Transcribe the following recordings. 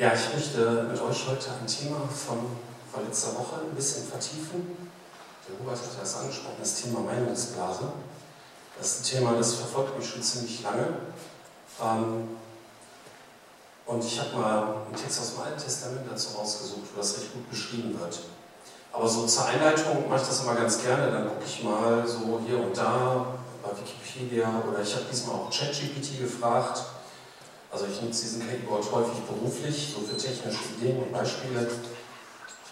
Ja, ich möchte mit euch heute ein Thema von, von letzter Woche ein bisschen vertiefen. Der Hubert hat das angesprochen, das Thema Meinungsblase. Das ist ein Thema, das verfolgt mich schon ziemlich lange. Ähm, und ich habe mal einen Text aus dem Alten Testament dazu rausgesucht, wo das recht gut beschrieben wird. Aber so zur Einleitung mache ich das immer ganz gerne. Dann gucke ich mal so hier und da bei Wikipedia oder ich habe diesmal auch ChatGPT gefragt also ich nutze diesen KI-Board häufig beruflich, so für technische Ideen und Beispiele. Ich habe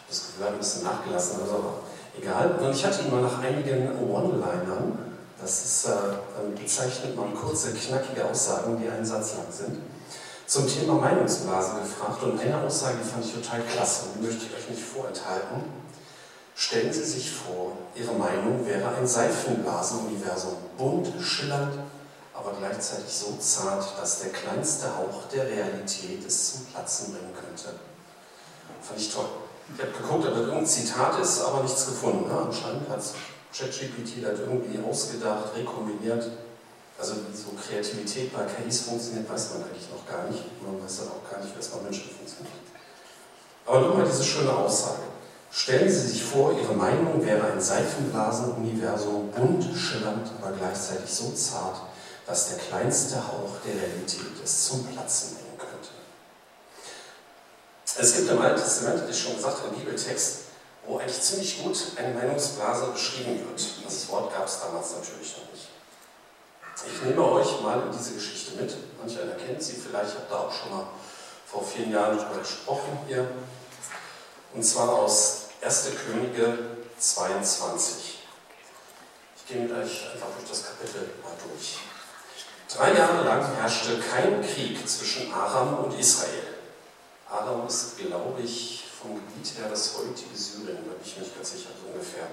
das Gefühl, ein bisschen nachgelassen, aber egal. Und ich hatte ihn mal nach einigen One-Linern, das ist, äh, bezeichnet man kurze, knackige Aussagen, die einen Satz lang sind, zum Thema Meinungsblase gefragt. Und eine Aussage, fand ich total klasse und die möchte ich euch nicht vorenthalten. Stellen Sie sich vor, Ihre Meinung wäre ein Seifenblasenuniversum, bunt, schillernd, aber gleichzeitig so zart, dass der kleinste Hauch der Realität es zum Platzen bringen könnte. Fand ich toll. Ich habe geguckt, ob das irgendein Zitat ist, aber nichts gefunden. Ne? Anscheinend hat ChatGPT das irgendwie ausgedacht, rekombiniert. Also so Kreativität bei KIs funktioniert, weiß man eigentlich noch gar nicht. Man weiß dann auch gar nicht, wie es bei Menschen funktioniert. Aber nochmal diese schöne Aussage. Stellen Sie sich vor, Ihre Meinung wäre ein Seifenblasenuniversum, bunt, schillernd, aber gleichzeitig so zart, dass der kleinste Hauch der Realität es zum Platzen bringen könnte. Es gibt im Alten Testament, wie ich schon gesagt, einen Bibeltext, wo eigentlich ziemlich gut eine Meinungsblase beschrieben wird. Das Wort gab es damals natürlich noch nicht. Ich nehme euch mal in diese Geschichte mit. Manch einer kennt sie vielleicht, ich habe da auch schon mal vor vielen Jahren darüber gesprochen hier. Und zwar aus 1. Könige 22. Ich gehe mit euch einfach durch das Kapitel mal durch. Drei Jahre lang herrschte kein Krieg zwischen Aram und Israel. Aram ist, glaube ich, vom Gebiet her das heutige Syrien, da bin ich mir nicht ganz sicher, so ungefähr.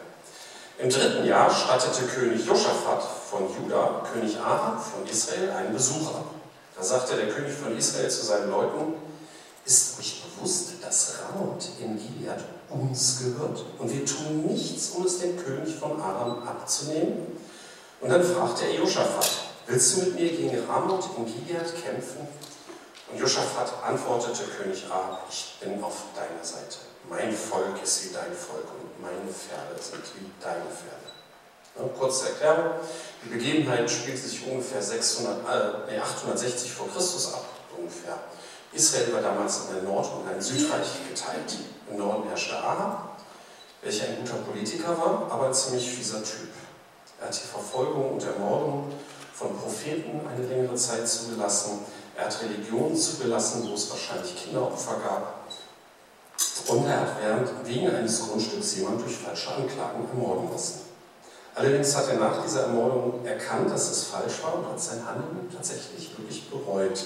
Im dritten Jahr stattete König Josaphat von Juda, König Aram von Israel, einen Besuch ab. Da sagte der König von Israel zu seinen Leuten, ist euch bewusst, dass Ramoth in Gilead uns gehört und wir tun nichts, um es dem König von Aram abzunehmen? Und dann fragte er Josaphat, Willst du mit mir gegen Ramoth in Gilead kämpfen? Und Josaphat antwortete König A, ich bin auf deiner Seite. Mein Volk ist wie dein Volk und meine Pferde sind wie deine Pferde. Ja, kurze Erklärung. Die Begebenheit spielt sich ungefähr 600, äh, nee, 860 vor Christus ab. Ungefähr. Israel war damals in ein Nord- und ein Südreich geteilt. Im Norden herrschte Ahab, welcher ein guter Politiker war, aber ein ziemlich fieser Typ. Er hat die Verfolgung und Ermordung von Propheten eine längere Zeit zugelassen. Er hat Religionen zugelassen, wo es wahrscheinlich Kinderopfer gab. Und er hat während, wegen eines Grundstücks jemand durch falsche Anklagen ermorden lassen. Allerdings hat er nach dieser Ermordung erkannt, dass es falsch war und hat sein Handeln tatsächlich wirklich bereut.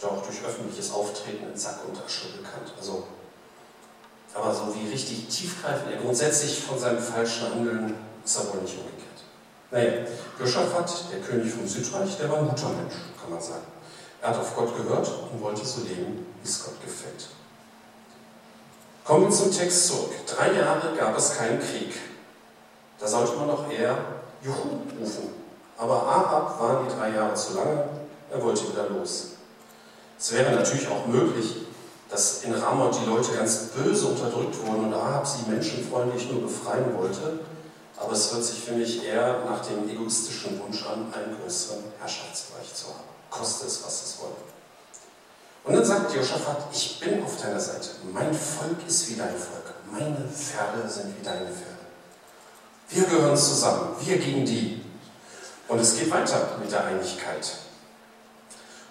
Doch durch öffentliches Auftreten in Sack und Asche bekannt. Also, aber so wie richtig tiefgreifend er grundsätzlich von seinem falschen Handeln ist er wohl nicht umgekehrt. Naja, Josaphat, der König vom Südreich, der war ein guter Mensch, kann man sagen. Er hat auf Gott gehört und wollte so leben, wie es Gott gefällt. Kommen wir zum Text zurück. Drei Jahre gab es keinen Krieg. Da sollte man doch eher Juhu rufen. Aber Ahab waren die drei Jahre zu lange, er wollte wieder los. Es wäre natürlich auch möglich, dass in Ramoth die Leute ganz böse unterdrückt wurden und Ahab sie menschenfreundlich nur befreien wollte aber es hört sich für mich eher nach dem egoistischen Wunsch an, einen größeren Herrschaftsbereich zu haben. Koste es, was es wolle. Und dann sagt Josaphat, ich bin auf deiner Seite. Mein Volk ist wie dein Volk. Meine Pferde sind wie deine Pferde. Wir gehören zusammen, wir gegen die. Und es geht weiter mit der Einigkeit.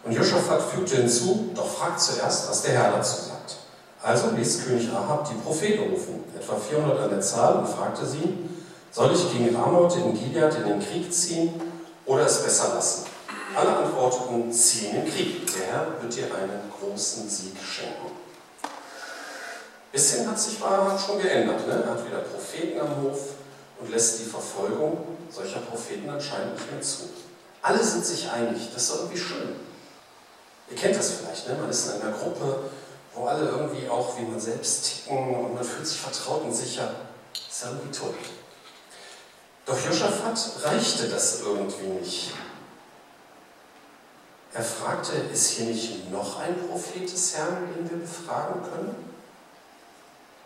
Und Josaphat fügte hinzu, doch fragt zuerst, was der Herr dazu sagt. Also ließ König Ahab die Propheten rufen, etwa 400 an der Zahl, und fragte sie, soll ich gegen Ramoth in Gilead in den Krieg ziehen oder es besser lassen? Alle antworteten, zieh in den Krieg. Der Herr wird dir einen großen Sieg schenken. Bisschen hat sich Barach schon geändert. Ne? Er hat wieder Propheten am Hof und lässt die Verfolgung solcher Propheten anscheinend nicht mehr zu. Alle sind sich einig. Das ist irgendwie schön. Ihr kennt das vielleicht. Ne? Man ist in einer Gruppe, wo alle irgendwie auch wie man selbst ticken und man fühlt sich vertraut und sicher. Das ist irgendwie toll. Doch Josaphat reichte das irgendwie nicht. Er fragte, ist hier nicht noch ein Prophet des Herrn, den wir befragen können?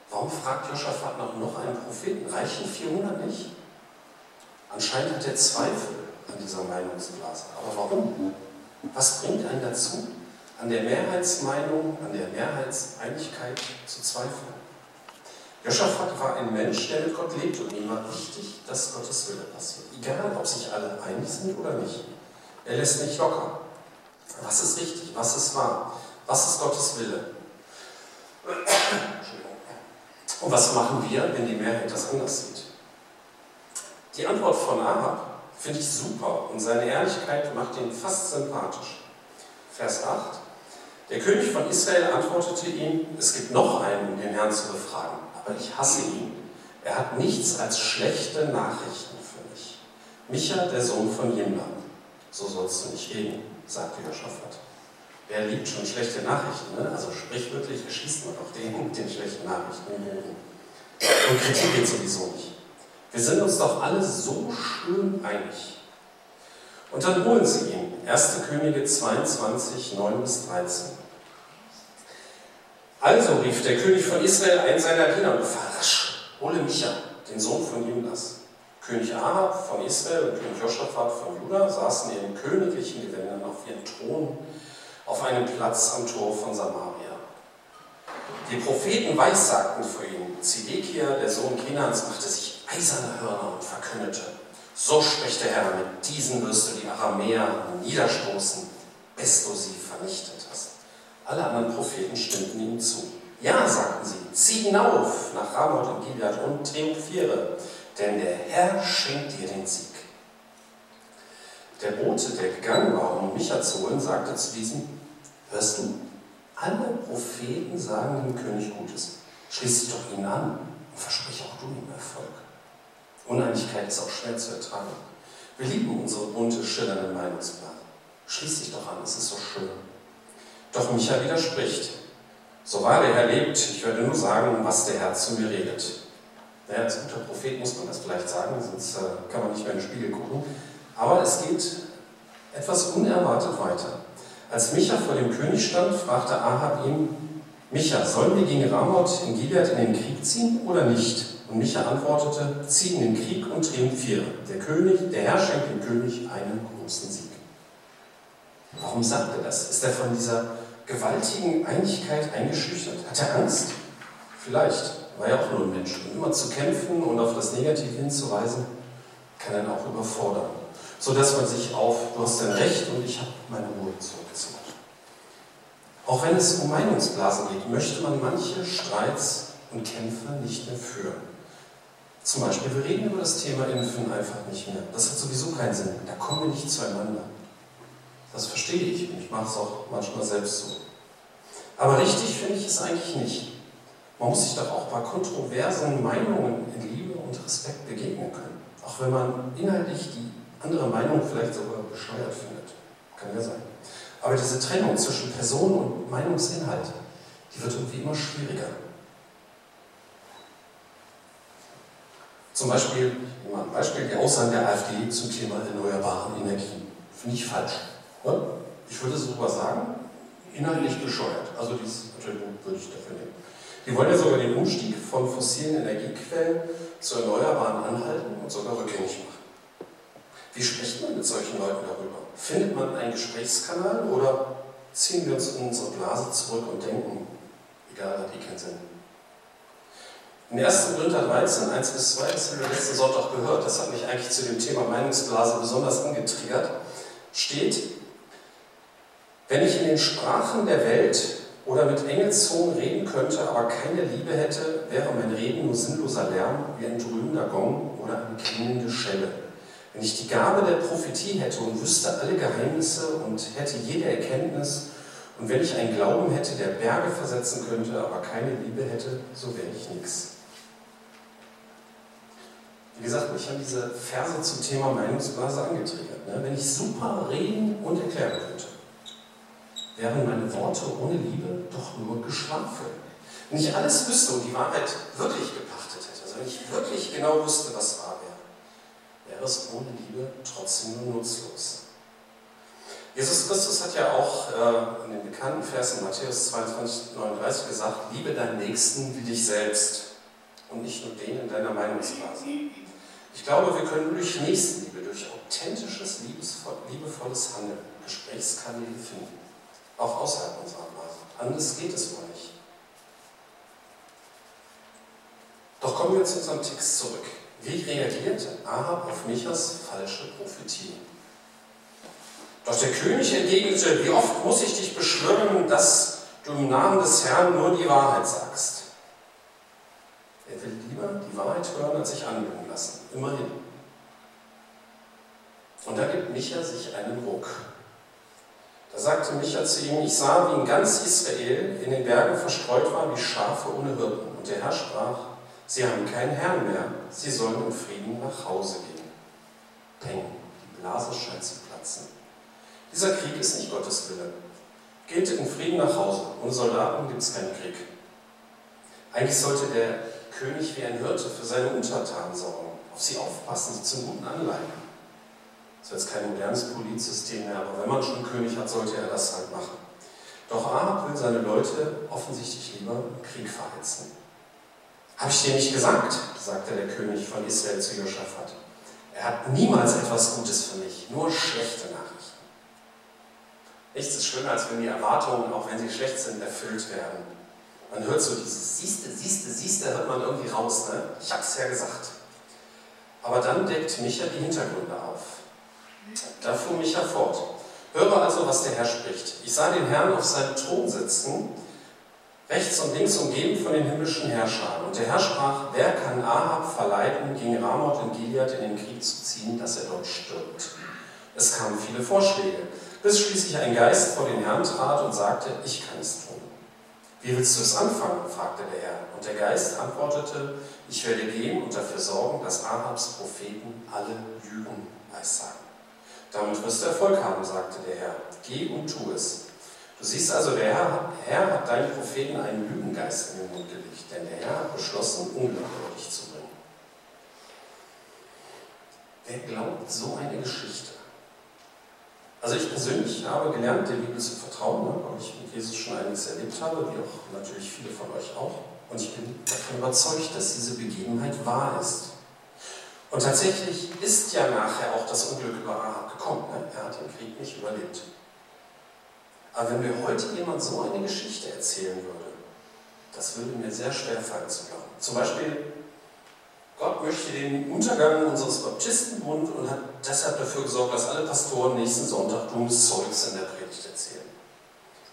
Warum fragt Josaphat nach noch einen Propheten? Reichen 400 nicht? Anscheinend hat er Zweifel an dieser Meinungsblase. Aber warum? Was bringt einen dazu, an der Mehrheitsmeinung, an der Mehrheitseinigkeit zu zweifeln? Josaphat war ein Mensch, der mit Gott lebte und ihm war wichtig, dass Gottes Wille passiert. Egal, ob sich alle einig sind oder nicht. Er lässt nicht locker. Was ist richtig? Was ist wahr? Was ist Gottes Wille? Und was machen wir, wenn die Mehrheit das anders sieht? Die Antwort von Ahab finde ich super und seine Ehrlichkeit macht ihn fast sympathisch. Vers 8. Der König von Israel antwortete ihm, es gibt noch einen, den Herrn zu befragen, aber ich hasse ihn. Er hat nichts als schlechte Nachrichten für mich. Micha, der Sohn von Jimla. So sollst du nicht reden, sagte Joschafat. Wer liebt schon schlechte Nachrichten? Ne? Also sprichwörtlich erschießt man auch den den schlechten Nachrichten Und Kritik geht sowieso nicht. Wir sind uns doch alle so schön einig. Und dann holen sie ihn. 1. Könige 22, 9 bis 13. Also rief der König von Israel einen seiner Diener und befahl rasch, hole Micha, den Sohn von Judas. König Ahab von Israel und König Joschafat von Juda saßen in königlichen Gewändern auf ihren Thronen auf einem Platz am Tor von Samaria. Die Propheten weissagten für ihn. Zedekia, der Sohn Kenans, machte sich eiserne Hörner und verkündete, so spricht der Herr, mit diesen wirst du die Aramäer niederstoßen, bis du sie vernichtet. Alle anderen Propheten stimmten ihm zu. Ja, sagten sie, zieh hinauf nach Ramoth und Gilead und triumphiere, denn der Herr schenkt dir den Sieg. Der Bote, der gegangen war, um Micha zu holen, sagte zu diesem, hörst du, alle Propheten sagen dem König Gutes. Schließ dich doch ihnen an und versprich auch du ihm Erfolg. Uneinigkeit ist auch schwer zu ertragen. Wir lieben unsere bunte, schillernde Meinungsblase. Schließ dich doch an, es ist so schön. Doch Micha widerspricht. So wahr der Herr lebt, ich werde nur sagen, was der Herr zu mir redet. Naja, als guter Prophet muss man das vielleicht sagen, sonst äh, kann man nicht mehr in den Spiegel gucken. Aber es geht etwas unerwartet weiter. Als Micha vor dem König stand, fragte Ahab ihn, Micha, sollen wir gegen Ramoth in Gilead in den Krieg ziehen oder nicht? Und Micha antwortete, zieh in den Krieg und triumphiere. Der König, der Herr schenkt dem König einen großen Sieg. Warum sagt er das? Ist er von dieser gewaltigen Einigkeit eingeschüchtert? Hat er Angst? Vielleicht. War ja auch nur ein Mensch. Und immer zu kämpfen und auf das Negative hinzuweisen, kann ihn auch überfordern sodass man sich auf, du hast dein Recht und ich habe meine Ruhe zurückgezogen. Auch wenn es um Meinungsblasen geht, möchte man manche Streits und Kämpfe nicht mehr führen. Zum Beispiel, wir reden über das Thema Impfen einfach nicht mehr. Das hat sowieso keinen Sinn. Da kommen wir nicht zueinander. Das verstehe ich und ich mache es auch manchmal selbst so. Aber richtig finde ich es eigentlich nicht. Man muss sich doch auch bei kontroversen Meinungen in Liebe und Respekt begegnen können. Auch wenn man inhaltlich die andere Meinung vielleicht sogar bescheuert findet. Kann ja sein. Aber diese Trennung zwischen Person und Meinungsinhalt, die wird irgendwie immer schwieriger. Zum Beispiel, mal ein Beispiel, die Aussagen der AfD zum Thema erneuerbaren Energien. Finde ich falsch. Ich würde sogar sagen, inhaltlich bescheuert. Also dieses Entschuldigung würde ich dafür nehmen. Die wollen ja sogar den Umstieg von fossilen Energiequellen zu erneuerbaren anhalten und sogar rückgängig machen. Wie spricht man mit solchen Leuten darüber? Findet man einen Gesprächskanal oder ziehen wir uns in unsere Blase zurück und denken, egal, hat eh keinen Sinn. In 1. Korinther 13, 1 bis 2, das haben wir letzten Sonntag gehört, das hat mich eigentlich zu dem Thema Meinungsblase besonders angetriggert, steht, wenn ich in den Sprachen der Welt oder mit Engelszungen reden könnte, aber keine Liebe hätte, wäre mein Reden nur sinnloser Lärm wie ein dröhnender Gong oder eine klingende Schelle. Wenn ich die Gabe der Prophetie hätte und wüsste alle Geheimnisse und hätte jede Erkenntnis, und wenn ich einen Glauben hätte, der Berge versetzen könnte, aber keine Liebe hätte, so wäre ich nichts. Wie gesagt, mich haben diese Verse zum Thema Meinungsblase angetriggert. Ne? Wenn ich super reden und erklären könnte, wären meine Worte ohne Liebe doch nur Geschwafel. Wenn ich alles wüsste und die Wahrheit wirklich gepachtet hätte, also wenn ich wirklich genau wüsste, was wahr wäre, wäre es ohne Liebe trotzdem nur nutzlos. Jesus Christus hat ja auch äh, in den bekannten Versen Matthäus 22, 39 gesagt, liebe deinen Nächsten wie dich selbst und nicht nur den in deiner Meinungsblase. Ich glaube, wir können durch Nächstenliebe, durch authentisches, liebevolles Handeln Gesprächskanäle finden, auch außerhalb unserer Blase. Anders geht es wohl nicht. Doch kommen wir zu unserem Text zurück. Wie reagiert Ahab auf Michas falsche Prophetie? Doch der König entgegnete, wie oft muss ich dich beschwören, dass du im Namen des Herrn nur die Wahrheit sagst? Er will lieber die Wahrheit hören, als sich anlügen lassen. Immerhin. Und da gibt Micha sich einen Ruck. Da sagte Micha zu ihm, ich sah, wie in ganz Israel in den Bergen verstreut war, wie Schafe ohne Hirten. Und der Herr sprach, sie haben keinen Herrn mehr, sie sollen im Frieden nach Hause gehen. Peng, die Blase scheint zu platzen. Dieser Krieg ist nicht Gottes Wille. Geht in Frieden nach Hause. Ohne Soldaten gibt es keinen Krieg. Eigentlich sollte der König wie ein Hirte für seine Untertanen sorgen, auf sie aufpassen, sie zum Guten anleiten. Das ist jetzt kein modernes Polizsystem mehr, aber wenn man schon einen König hat, sollte er das halt machen. Doch Ahab will seine Leute offensichtlich lieber im Krieg verheizen. Habe ich dir nicht gesagt, sagte der König von Israel zu Josaphat. Er hat niemals etwas Gutes für mich, nur schlechte Nachrichten. Nichts ist schlimmer, als wenn die Erwartungen, auch wenn sie schlecht sind, erfüllt werden. Man hört so dieses Siehste, Siehste, Siehste, hört man irgendwie raus. Ne? Ich hab's ja gesagt. Aber dann deckt Micha die Hintergründe auf. Da fuhr Micha fort. Höre also, was der Herr spricht. Ich sah den Herrn auf seinem Thron sitzen, rechts und links umgeben von den himmlischen Herrschern. Und der Herr sprach, wer kann Ahab verleiten, gegen Ramoth in Gilead in den Krieg zu ziehen, dass er dort stirbt? Es kamen viele Vorschläge, bis schließlich ein Geist vor den Herrn trat und sagte, ich kann es tun. Wie willst du es anfangen? fragte der Herr. Und der Geist antwortete, ich werde gehen und dafür sorgen, dass Ahabs Propheten alle Lügen weissagen. Damit wirst du Erfolg haben, sagte der Herr. Geh und tu es. Du siehst also, der Herr, Herr hat deinen Propheten einen Lügengeist in den Mund gelegt, denn der Herr hat beschlossen, dich zu bringen. Wer glaubt so eine Geschichte? Also ich persönlich habe gelernt, der Bibel zu vertrauen, ne, weil ich mit Jesus schon einiges erlebt habe, wie auch natürlich viele von euch auch. Und ich bin davon überzeugt, dass diese Begebenheit wahr ist. Und tatsächlich ist ja nachher auch das Unglück über Ahab gekommen. Ne? Er hat den Krieg nicht überlebt. Aber wenn mir heute jemand so eine Geschichte erzählen würde, das würde mir sehr schwer fallen zu glauben. Zum Beispiel, Gott möchte den Untergang unseres Baptistenbund und hat deshalb dafür gesorgt, dass alle Pastoren nächsten Sonntag dummes Zeugs in der Predigt erzählen.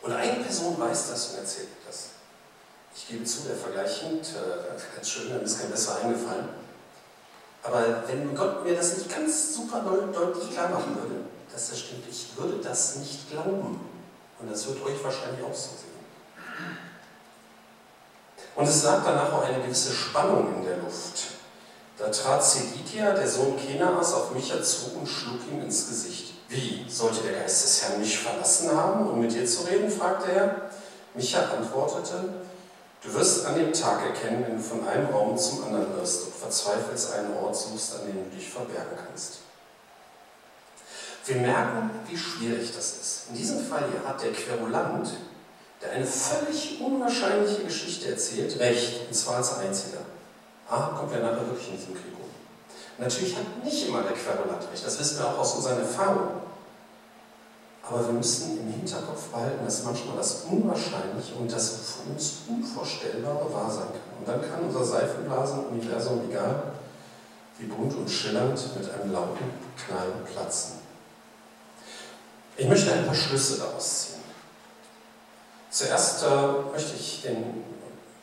Und eine Person weiß das und erzählt das. Ich gebe zu, der Vergleich hinkt äh, ganz schön, mir ist kein besser eingefallen. Aber wenn Gott mir das nicht ganz super deutlich klar machen würde, dass das stimmt, ich würde das nicht glauben. Und das wird euch wahrscheinlich auch so sehen. Und es lag danach auch eine gewisse Spannung in der Luft. Da trat Seditia, der Sohn Kenaas, auf Micha zu und schlug ihm ins Gesicht. Wie, sollte der Geist des Herrn mich verlassen haben, um mit dir zu reden? fragte er. Micha antwortete, Du wirst an dem Tag erkennen, wenn du von einem Raum zum anderen wirst und verzweifelst einen Ort suchst, an dem du dich verbergen kannst. Wir merken, wie schwierig das ist. In diesem Fall hier hat der Querulant, der eine völlig unwahrscheinliche Geschichte erzählt, recht, und zwar als einziger. Ah, kommt ja nachher wirklich in diesem Krieg um. Natürlich hat nicht immer der Querulant recht, das wissen wir auch aus unseren Erfahrungen. Aber wir müssen im Hinterkopf behalten, dass manchmal das Unwahrscheinliche und das für uns Unvorstellbare wahr sein kann. Und dann kann unser Seifenblasen-Universum, egal wie bunt und schillernd, mit einem lauten Knall platzen. Ich möchte ein paar Schlüsse daraus ziehen. Zuerst äh, möchte ich den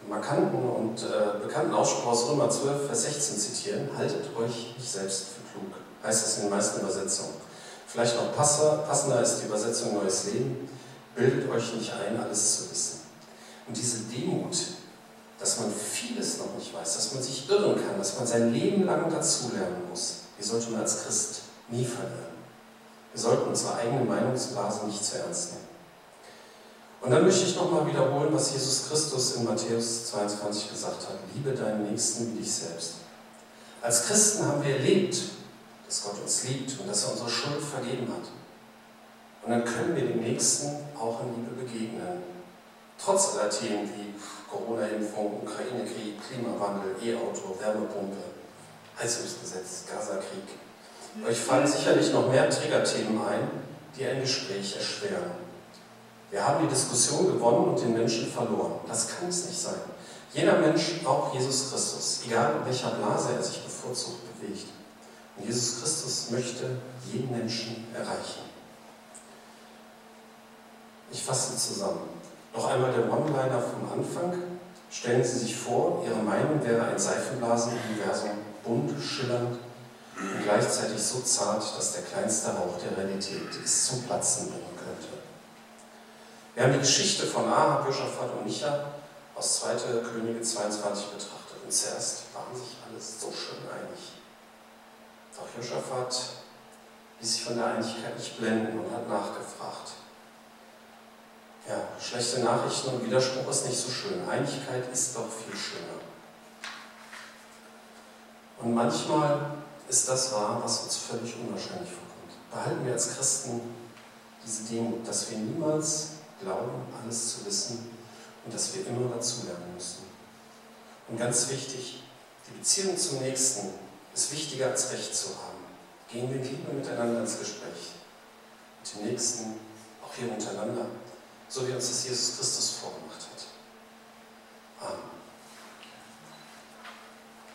markanten und äh, bekannten Ausspruch aus Römer 12, Vers 16 zitieren. Haltet euch nicht selbst für klug, heißt es in den meisten Übersetzungen. Vielleicht noch passender ist die Übersetzung Neues Leben. Bildet euch nicht ein, alles zu wissen. Und diese Demut, dass man vieles noch nicht weiß, dass man sich irren kann, dass man sein Leben lang dazulernen muss, die sollte man als Christ nie verlieren. Wir sollten unsere eigene Meinungsblase nicht zu ernst nehmen. Und dann möchte ich nochmal wiederholen, was Jesus Christus in Matthäus 22 gesagt hat. Liebe deinen Nächsten wie dich selbst. Als Christen haben wir erlebt, dass Gott uns liebt und dass er unsere Schuld vergeben hat. Und dann können wir dem Nächsten auch in Liebe begegnen. Trotz aller Themen wie Corona-Impfung, Ukraine-Krieg, Klimawandel, E-Auto, Wärmepumpe, Heizungsgesetz, Gaza-Krieg. Euch fallen sicherlich noch mehr Triggerthemen ein, die ein Gespräch erschweren. Wir haben die Diskussion gewonnen und den Menschen verloren. Das kann es nicht sein. Jeder Mensch, auch Jesus Christus, egal in welcher Blase er sich bevorzugt bewegt. Und Jesus Christus möchte jeden Menschen erreichen. Ich fasse zusammen. Noch einmal der One-Liner vom Anfang. Stellen Sie sich vor, Ihre Meinung wäre ein Seifenblasenuniversum, bunt, schillernd und gleichzeitig so zart, dass der kleinste Hauch der Realität es zum Platzen bringen könnte. Wir haben die Geschichte von Ahab, Josaphat und Micha aus 2. Könige 22 betrachtet. Und zuerst waren sich alles so schön einig. Doch Josaphat ließ sich von der Einigkeit nicht blenden und hat nachgefragt. Ja, schlechte Nachrichten und Widerspruch ist nicht so schön. Einigkeit ist doch viel schöner. Und manchmal ist das wahr, was uns völlig unwahrscheinlich vorkommt. Behalten wir als Christen diese Demut, dass wir niemals glauben, alles zu wissen und dass wir immer dazulernen müssen. Und ganz wichtig, die Beziehung zum Nächsten ist wichtiger als Recht zu haben. Gehen wir in Liebe miteinander ins Gespräch. Mit dem Nächsten, auch hier untereinander, so wie uns das Jesus Christus vorgemacht hat. Amen.